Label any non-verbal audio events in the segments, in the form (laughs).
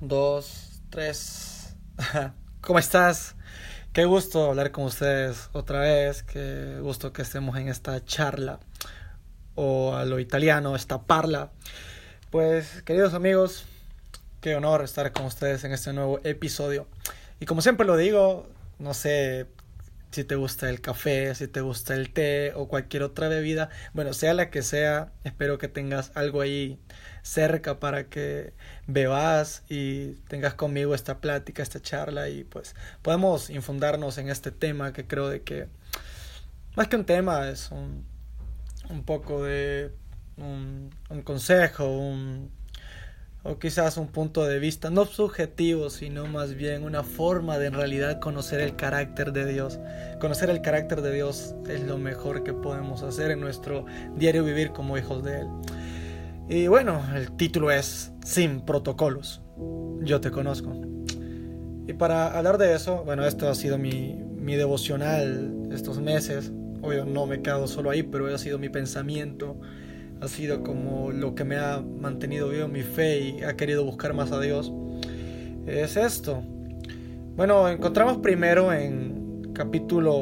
Dos, tres. (laughs) ¿Cómo estás? Qué gusto hablar con ustedes otra vez. Qué gusto que estemos en esta charla. O a lo italiano, esta parla. Pues, queridos amigos, qué honor estar con ustedes en este nuevo episodio. Y como siempre lo digo, no sé si te gusta el café, si te gusta el té o cualquier otra bebida, bueno, sea la que sea, espero que tengas algo ahí cerca para que bebas y tengas conmigo esta plática, esta charla y pues podemos infundarnos en este tema que creo de que más que un tema es un, un poco de un, un consejo, un o quizás un punto de vista no subjetivo, sino más bien una forma de en realidad conocer el carácter de Dios. Conocer el carácter de Dios es lo mejor que podemos hacer en nuestro diario vivir como hijos de Él. Y bueno, el título es Sin protocolos. Yo te conozco. Y para hablar de eso, bueno, esto ha sido mi, mi devocional estos meses. Obvio, no me he quedado solo ahí, pero ha sido mi pensamiento ha sido como lo que me ha mantenido vivo mi fe y ha querido buscar más a Dios, es esto. Bueno, encontramos primero en capítulo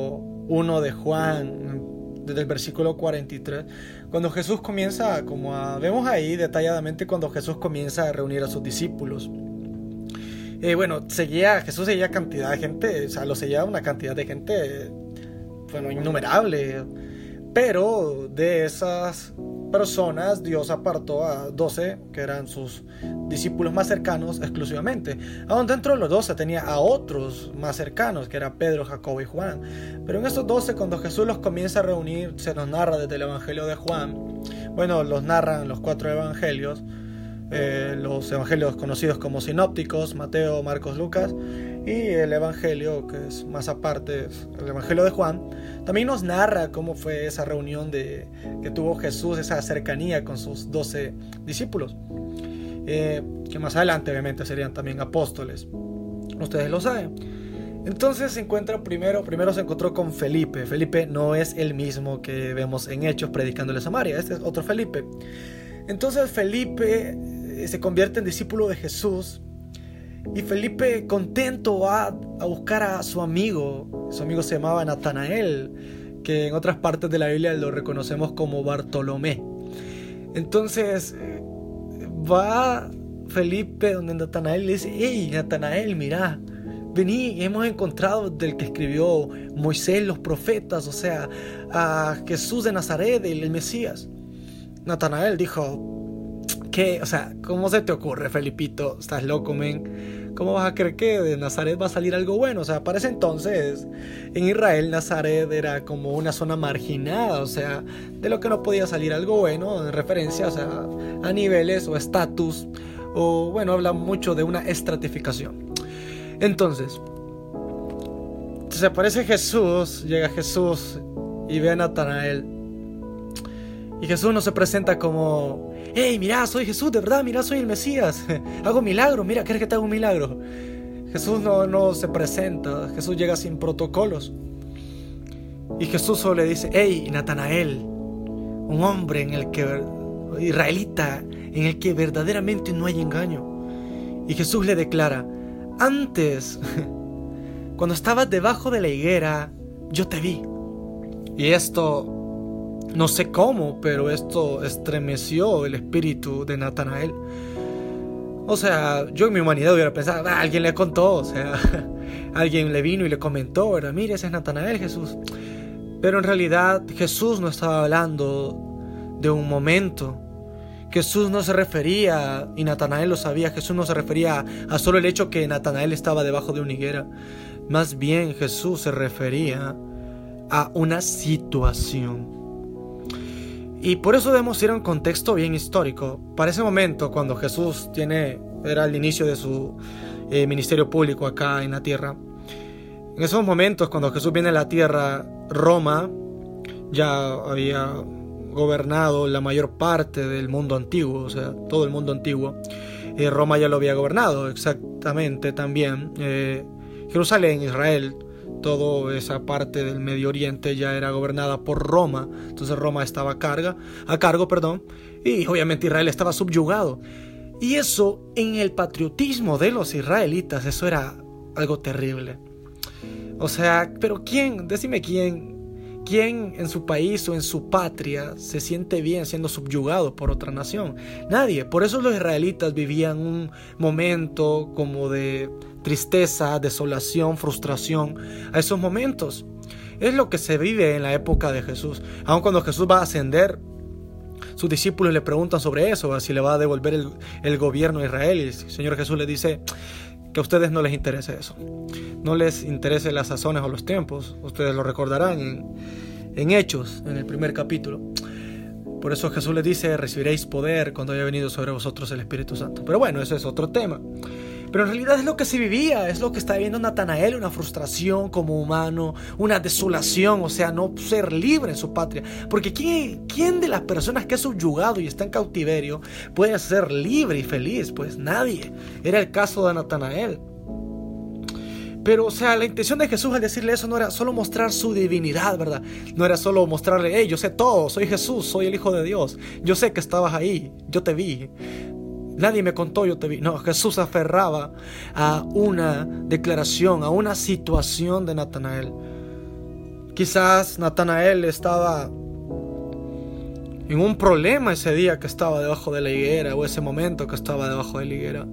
1 de Juan, desde el versículo 43, cuando Jesús comienza como vemos ahí detalladamente cuando Jesús comienza a reunir a sus discípulos. Eh, bueno, seguía, Jesús seguía cantidad de gente, o sea, lo seguía una cantidad de gente, bueno, innumerable, pero de esas personas, Dios apartó a 12, que eran sus discípulos más cercanos exclusivamente. Aún dentro de los 12 tenía a otros más cercanos, que eran Pedro, Jacobo y Juan. Pero en estos 12, cuando Jesús los comienza a reunir, se nos narra desde el Evangelio de Juan. Bueno, los narran los cuatro evangelios. Eh, los evangelios conocidos como sinópticos, Mateo, Marcos, Lucas, y el evangelio que es más aparte, el evangelio de Juan, también nos narra cómo fue esa reunión de, que tuvo Jesús, esa cercanía con sus doce discípulos, eh, que más adelante obviamente serían también apóstoles, ustedes lo saben. Entonces se encuentra primero, primero se encontró con Felipe. Felipe no es el mismo que vemos en Hechos predicándole a Samaria, este es otro Felipe. Entonces Felipe eh, se convierte en discípulo de Jesús y Felipe contento va a buscar a su amigo. Su amigo se llamaba Natanael, que en otras partes de la Biblia lo reconocemos como Bartolomé. Entonces eh, va Felipe donde Natanael le dice, hey Natanael, mira, vení, hemos encontrado del que escribió Moisés, los profetas, o sea, a Jesús de Nazaret, el Mesías. Natanael dijo, ¿Qué? O sea, ¿cómo se te ocurre, Felipito? Estás loco, men. ¿Cómo vas a creer que de Nazaret va a salir algo bueno? O sea, para ese entonces, en Israel, Nazaret era como una zona marginada, o sea, de lo que no podía salir algo bueno, en referencia, o sea, a niveles o estatus, o bueno, habla mucho de una estratificación. Entonces, se aparece Jesús, llega Jesús y ve a Natanael. Y Jesús no se presenta como hey, mira, soy Jesús, de verdad, mira, soy el Mesías, (laughs) hago milagros, mira, ¿quieres que te haga un milagro? Jesús no, no se presenta, Jesús llega sin protocolos. Y Jesús solo le dice, hey, Natanael, un hombre en el que, israelita, en el que verdaderamente no hay engaño. Y Jesús le declara, antes, (laughs) cuando estabas debajo de la higuera, yo te vi. Y esto no sé cómo, pero esto estremeció el espíritu de Natanael. O sea, yo en mi humanidad hubiera pensado, ah, alguien le contó, o sea, (laughs) alguien le vino y le comentó, ¿verdad? Mire, ese es Natanael Jesús. Pero en realidad Jesús no estaba hablando de un momento. Jesús no se refería, y Natanael lo sabía, Jesús no se refería a solo el hecho que Natanael estaba debajo de una higuera. Más bien Jesús se refería a una situación. Y por eso debemos ir a un contexto bien histórico. Para ese momento, cuando Jesús tiene, era el inicio de su eh, ministerio público acá en la tierra, en esos momentos, cuando Jesús viene a la tierra, Roma ya había gobernado la mayor parte del mundo antiguo, o sea, todo el mundo antiguo. Eh, Roma ya lo había gobernado exactamente también. Eh, Jerusalén, Israel, toda esa parte del Medio Oriente ya era gobernada por Roma, entonces Roma estaba a, carga, a cargo, perdón, y obviamente Israel estaba subyugado. Y eso en el patriotismo de los israelitas, eso era algo terrible. O sea, pero ¿quién? Decime quién. ¿Quién en su país o en su patria se siente bien siendo subyugado por otra nación? Nadie. Por eso los israelitas vivían un momento como de tristeza, desolación, frustración a esos momentos. Es lo que se vive en la época de Jesús. Aun cuando Jesús va a ascender, sus discípulos le preguntan sobre eso, si le va a devolver el, gobierno a Israel. Y el Señor Jesús le dice que a ustedes no les interese eso. No les interese las sazones o los tiempos. Ustedes lo recordarán en, en Hechos, en el primer capítulo. Por eso Jesús les dice, recibiréis poder cuando haya venido sobre vosotros el Espíritu Santo. Pero bueno, eso es otro tema. Pero en realidad es lo que se vivía, es lo que está viviendo Natanael, una frustración como humano, una desolación, o sea, no ser libre en su patria. Porque ¿quién, quién de las personas que ha subyugado y está en cautiverio puede ser libre y feliz? Pues nadie. Era el caso de Natanael. Pero, o sea, la intención de Jesús al decirle eso no era solo mostrar su divinidad, ¿verdad? No era solo mostrarle, hey, yo sé todo, soy Jesús, soy el Hijo de Dios, yo sé que estabas ahí, yo te vi. Nadie me contó, yo te vi. No, Jesús aferraba a una declaración, a una situación de Natanael. Quizás Natanael estaba en un problema ese día que estaba debajo de la higuera o ese momento que estaba debajo de la higuera.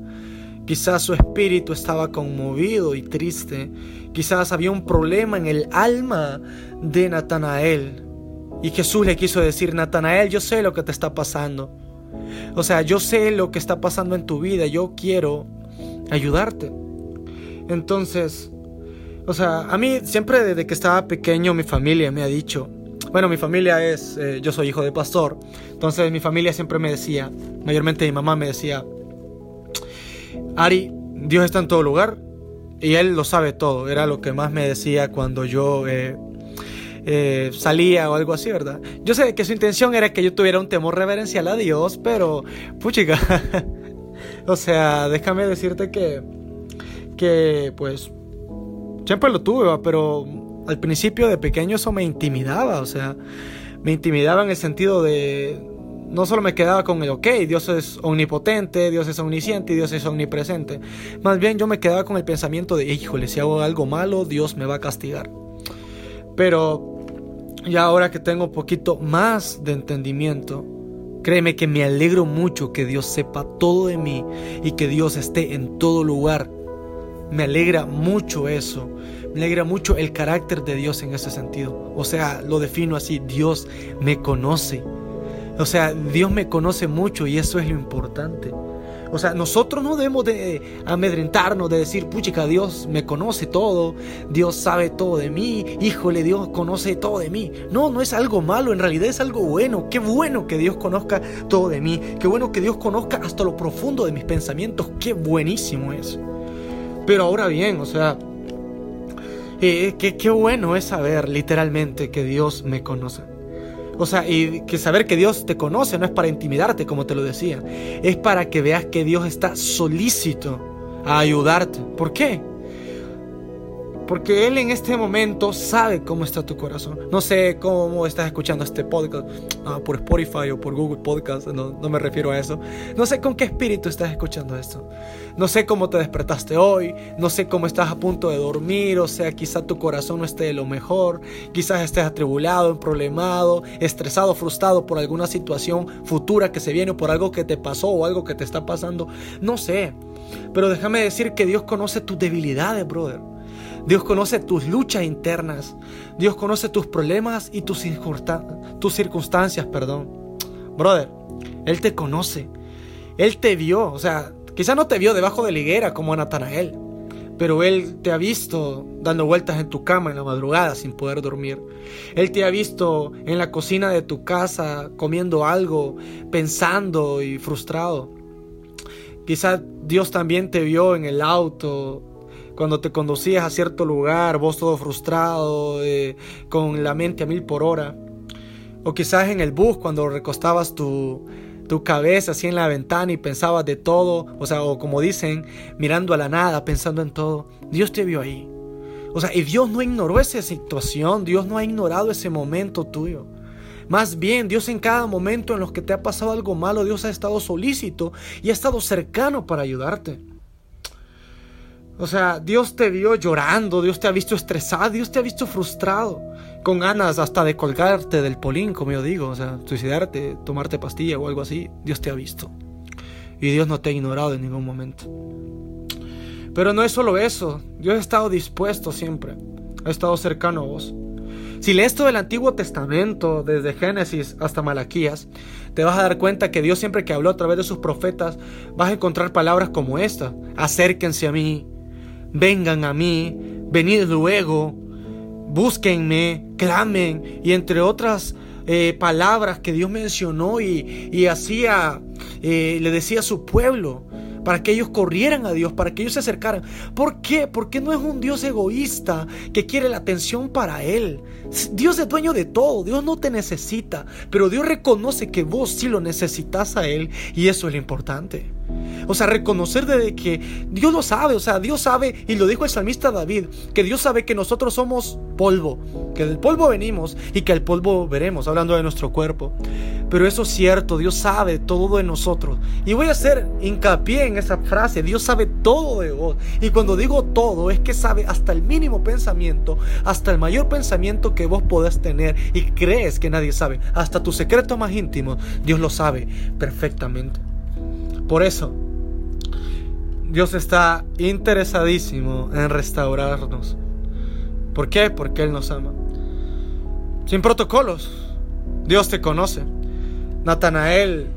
Quizás su espíritu estaba conmovido y triste. Quizás había un problema en el alma de Natanael. Y Jesús le quiso decir, Natanael, yo sé lo que te está pasando. O sea, yo sé lo que está pasando en tu vida, yo quiero ayudarte. Entonces, o sea, a mí siempre desde que estaba pequeño mi familia me ha dicho, bueno, mi familia es, eh, yo soy hijo de pastor, entonces mi familia siempre me decía, mayormente mi mamá me decía, Ari, Dios está en todo lugar y Él lo sabe todo, era lo que más me decía cuando yo eh, eh, salía o algo así, ¿verdad? Yo sé que su intención era que yo tuviera un temor reverencial a Dios, pero, puchica, (laughs) o sea, déjame decirte que, que, pues, siempre lo tuve, pero al principio de pequeño eso me intimidaba, o sea, me intimidaba en el sentido de, no solo me quedaba con el, ok, Dios es omnipotente, Dios es omnisciente Dios es omnipresente. Más bien yo me quedaba con el pensamiento de, híjole, si hago algo malo, Dios me va a castigar. Pero y ahora que tengo un poquito más de entendimiento, créeme que me alegro mucho que Dios sepa todo de mí y que Dios esté en todo lugar. Me alegra mucho eso. Me alegra mucho el carácter de Dios en ese sentido. O sea, lo defino así, Dios me conoce. O sea, Dios me conoce mucho y eso es lo importante. O sea, nosotros no debemos de amedrentarnos, de decir, puchica, Dios me conoce todo, Dios sabe todo de mí, híjole, Dios conoce todo de mí. No, no es algo malo, en realidad es algo bueno. Qué bueno que Dios conozca todo de mí, qué bueno que Dios conozca hasta lo profundo de mis pensamientos, qué buenísimo es. Pero ahora bien, o sea, eh, qué bueno es saber literalmente que Dios me conoce. O sea, y que saber que Dios te conoce no es para intimidarte, como te lo decía. Es para que veas que Dios está solícito a ayudarte. ¿Por qué? Porque Él en este momento sabe cómo está tu corazón. No sé cómo estás escuchando este podcast, ah, por Spotify o por Google Podcast, no, me refiero a eso. No sé con qué espíritu estás escuchando esto. No sé cómo te despertaste hoy, no sé cómo estás a punto de dormir, o sea, quizá tu corazón no esté de lo mejor, quizás estés atribulado, problemado, estresado, frustrado por alguna situación futura que se viene o por algo que te pasó o algo que te está pasando. No sé, pero déjame decir que Dios conoce tus debilidades, brother. Dios conoce tus luchas internas. Dios conoce tus problemas y tus, circunstancias, perdón. Brother, Él te conoce. Él te vio. O sea, quizá no te vio debajo de la higuera como a Natanael. Pero Él te ha visto dando vueltas en tu cama en la madrugada sin poder dormir. Él te ha visto en la cocina de tu casa comiendo algo, pensando y frustrado. Quizá Dios también te vio en el auto cuando te conducías a cierto lugar, vos todo frustrado, eh, con la mente a mil por hora. O quizás en el bus cuando recostabas tu, tu cabeza así en la ventana y pensabas de todo, o sea, o como dicen, mirando a la nada, pensando en todo. Dios te vio ahí. O sea, y Dios no ignoró esa situación, Dios no ha ignorado ese momento tuyo. Más bien, Dios en cada momento en los que te ha pasado algo malo, Dios ha estado solícito y ha estado cercano para ayudarte. O sea, Dios te vio llorando, Dios te ha visto estresado, Dios te ha visto frustrado, con ganas hasta de colgarte del polín, como yo digo, o sea, suicidarte, tomarte pastilla o algo así, Dios te ha visto. Y Dios no te ha ignorado en ningún momento. Pero no es solo eso, Dios ha estado dispuesto siempre, ha estado cercano a vos. Si lees todo el Antiguo Testamento, desde Génesis hasta Malaquías, te vas a dar cuenta que Dios siempre que habló a través de sus profetas, vas a encontrar palabras como esta, acérquense a mí, vengan a mí, venid luego, búsquenme, clamen, y entre otras eh, palabras que Dios mencionó y, hacía, eh, le decía a su pueblo para que ellos corrieran a Dios, para que ellos se acercaran. ¿Por qué? Porque no es un Dios egoísta que quiere la atención para Él. Dios es dueño de todo, Dios no te necesita, pero Dios reconoce que vos sí lo necesitas a Él y eso es lo importante. O sea, reconocer de que Dios lo sabe, o sea, Dios sabe, y lo dijo el salmista David, que Dios sabe que nosotros somos polvo, que del polvo venimos y que al polvo veremos, hablando de nuestro cuerpo. Pero eso es cierto, Dios sabe todo de nosotros. Y voy a hacer hincapié en esa frase, Dios sabe todo de vos. Y cuando digo todo, es que sabe hasta el mínimo pensamiento, hasta el mayor pensamiento que vos podés tener y crees que nadie sabe, hasta tu secreto más íntimo, Dios lo sabe perfectamente. Por eso, Dios está interesadísimo en restaurarnos. ¿Por qué? Porque Él nos ama. Sin protocolos. Dios te conoce. Natanael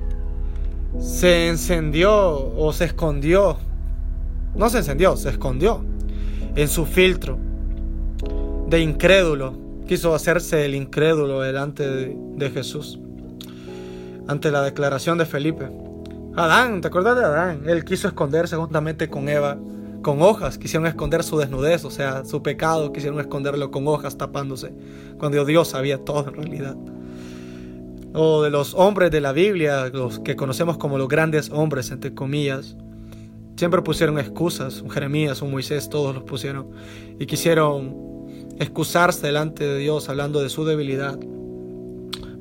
se encendió o se escondió. No se encendió, se escondió en su filtro de incrédulo. Quiso hacerse el incrédulo delante de, Jesús. Ante la declaración de Felipe. Adán, ¿te acuerdas de Adán? Él quiso esconderse juntamente con Eva con hojas, quisieron esconder su desnudez, o sea, su pecado, quisieron esconderlo con hojas tapándose, cuando Dios sabía todo en realidad. O de los hombres de la Biblia, los que conocemos como los grandes hombres, entre comillas, siempre pusieron excusas, un Jeremías, un Moisés, todos los pusieron, y quisieron excusarse delante de Dios hablando de su debilidad.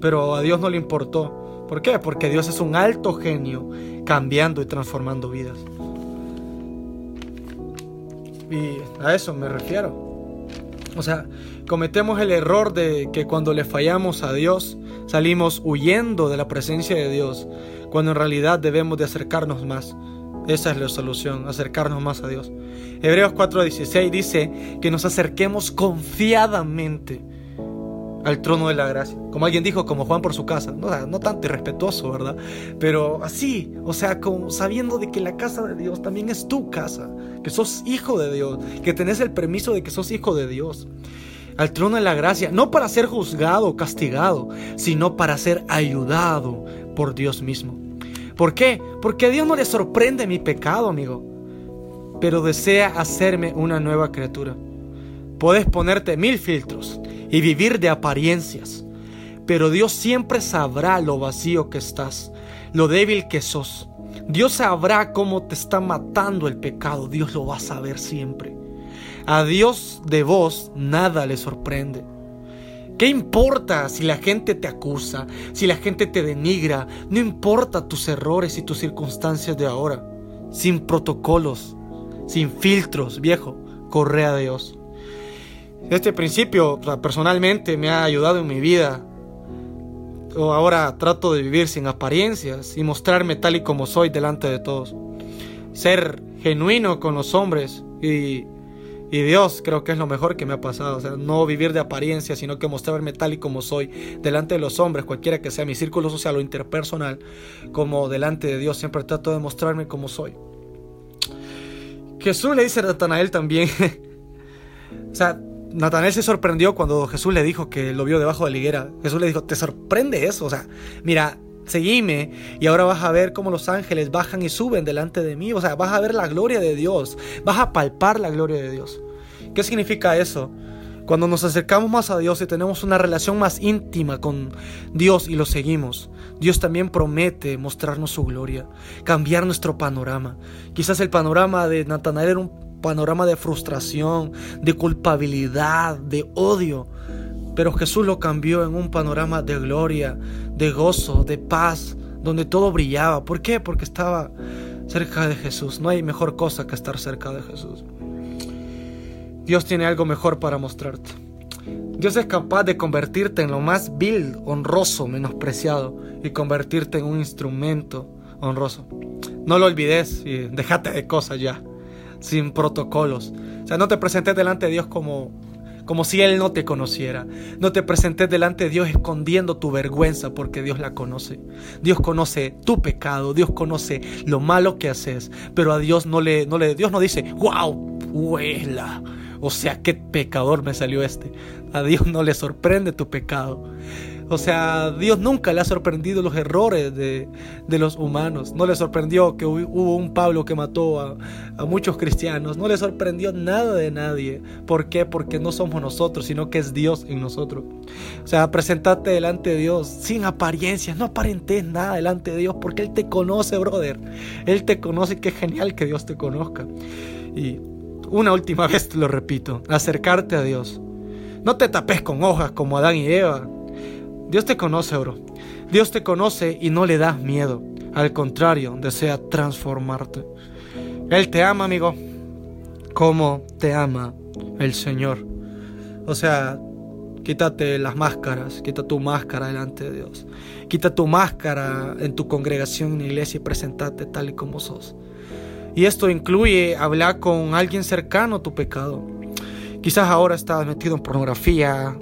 Pero a Dios no le importó. ¿Por qué? Porque Dios es un alto genio cambiando y transformando vidas. Y a eso me refiero. O sea, cometemos el error de que cuando le fallamos a Dios salimos huyendo de la presencia de Dios, cuando en realidad debemos de acercarnos más. Esa es la solución, acercarnos más a Dios. Hebreos 4:16 dice que nos acerquemos confiadamente al trono de la gracia. Como alguien dijo, como Juan por su casa. No, no tanto irrespetuoso, ¿verdad? Pero así, o sea, como sabiendo de que la casa de Dios también es tu casa, que sos hijo de Dios, que tenés el permiso de que sos hijo de Dios. Al trono de la gracia, no para ser juzgado o castigado, sino para ser ayudado por Dios mismo. ¿Por qué? Porque a Dios no le sorprende mi pecado, amigo, pero desea hacerme una nueva criatura. Puedes ponerte mil filtros, y vivir de apariencias. Pero Dios siempre sabrá lo vacío que estás, lo débil que sos. Dios sabrá cómo te está matando el pecado. Dios lo va a saber siempre. A Dios de vos nada le sorprende. ¿Qué importa si la gente te acusa, si la gente te denigra? No importa tus errores y tus circunstancias de ahora. Sin protocolos, sin filtros, viejo, corre a Dios. Este principio personalmente me ha ayudado en mi vida. Ahora trato de vivir sin apariencias y mostrarme tal y como soy delante de todos. Ser genuino con los hombres y, y Dios creo que es lo mejor que me ha pasado. O sea, no vivir de apariencias, sino que mostrarme tal y como soy delante de los hombres, cualquiera que sea mi círculo social o interpersonal, como delante de Dios. Siempre trato de mostrarme como soy. Jesús le dice a Natanael también. (laughs) o sea, Natanael se sorprendió cuando Jesús le dijo que lo vio debajo de la higuera. Jesús le dijo, ¿te sorprende eso? O sea, mira, seguime y ahora vas a ver cómo los ángeles bajan y suben delante de mí. O sea, vas a ver la gloria de Dios, vas a palpar la gloria de Dios. ¿Qué significa eso? Cuando nos acercamos más a Dios y tenemos una relación más íntima con Dios y lo seguimos, Dios también promete mostrarnos su gloria, cambiar nuestro panorama. Quizás el panorama de Natanael era un panorama de frustración, de culpabilidad, de odio. pero Jesús lo cambió en un panorama de gloria, de gozo, de paz, donde todo brillaba. ¿Por qué? Porque estaba cerca de Jesús. No hay mejor cosa que estar cerca de Jesús. Dios tiene algo mejor para mostrarte. Dios es capaz de convertirte en lo más vil, honroso, menospreciado y convertirte en un instrumento honroso. No lo olvides y déjate de cosas ya, sin protocolos. O sea, no te presentes delante de Dios como como si Él no te conociera. No te presentes delante de Dios escondiendo tu vergüenza porque Dios la conoce. Dios conoce tu pecado, Dios conoce lo malo que haces, pero a Dios no le, no le, Dios no dice, wow, huela. O sea, qué pecador me salió este. A Dios no le sorprende tu pecado. O sea, Dios nunca le ha sorprendido los errores de, los humanos. No le sorprendió que hubo un Pablo que mató a, a, muchos cristianos. No le sorprendió nada de nadie. ¿Por qué? Porque no somos nosotros, sino que es Dios en nosotros. O sea, presentate delante de Dios sin apariencias. No aparentes nada delante de Dios porque Él te conoce, brother. Él te conoce. Qué genial que Dios te conozca. Y una última vez te lo repito. Acercarte a Dios. No te tapes con hojas como Adán y Eva Dios te conoce, bro. Dios te conoce y no le das miedo. Al contrario, desea transformarte. Él te ama, amigo, como te ama el Señor. O sea, quítate las máscaras, quita tu máscara delante de Dios. Quita tu máscara en tu congregación en la iglesia y presentate tal y como sos. Y esto incluye hablar con alguien cercano a tu pecado. Quizás ahora estás metido en pornografía,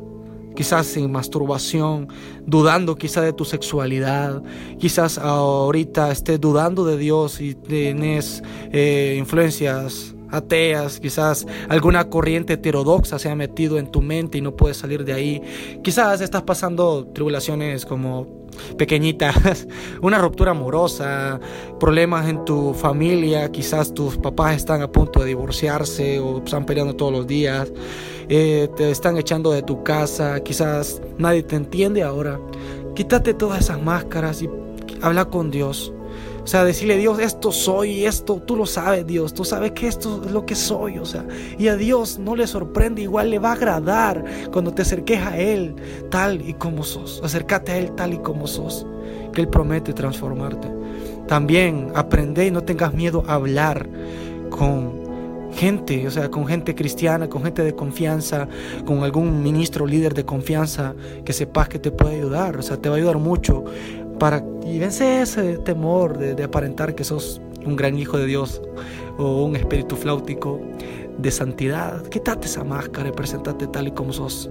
quizás sin masturbación, dudando quizás de tu sexualidad, quizás ahorita estés dudando de Dios y tienes eh, influencias ateas, quizás alguna corriente heterodoxa se ha metido en tu mente y no puedes salir de ahí, quizás estás pasando tribulaciones como pequeñitas, (laughs) una ruptura amorosa, problemas en tu familia, quizás tus papás están a punto de divorciarse o están peleando todos los días, eh, te están echando de tu casa, quizás nadie te entiende ahora. Quítate todas esas máscaras y habla con Dios. O sea, decirle Dios, esto soy, esto, tú lo sabes, Dios, tú sabes que esto es lo que soy, o sea, y a Dios no le sorprende, igual le va a agradar cuando te acerques a Él tal y como sos, acércate a Él tal y como sos, que Él promete transformarte. También aprende y no tengas miedo a hablar con gente, o sea, con gente cristiana, con gente de confianza, con algún ministro líder de confianza que sepas que te puede ayudar, o sea, te va a ayudar mucho para y vence ese temor de, aparentar que sos un gran hijo de Dios o un espíritu flautico de santidad. Quítate esa máscara y presentate tal y como sos.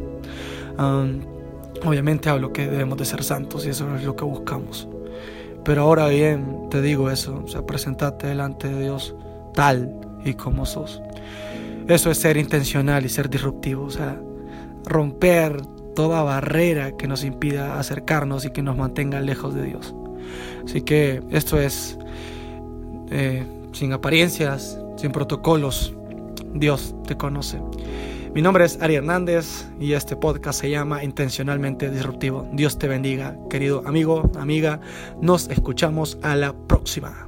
obviamente hablo que debemos de ser santos y eso es lo que buscamos. Pero ahora bien, te digo eso, o sea, presentate delante de Dios tal y como sos. Eso es ser intencional y ser disruptivo, o sea, romper toda barrera que nos impida acercarnos y que nos mantenga lejos de Dios. Así que esto es eh, sin apariencias, sin protocolos. Dios te conoce. Mi nombre es Ari Hernández y este podcast se llama Intencionalmente Disruptivo. Dios te bendiga, querido amigo, amiga. Nos escuchamos a la próxima.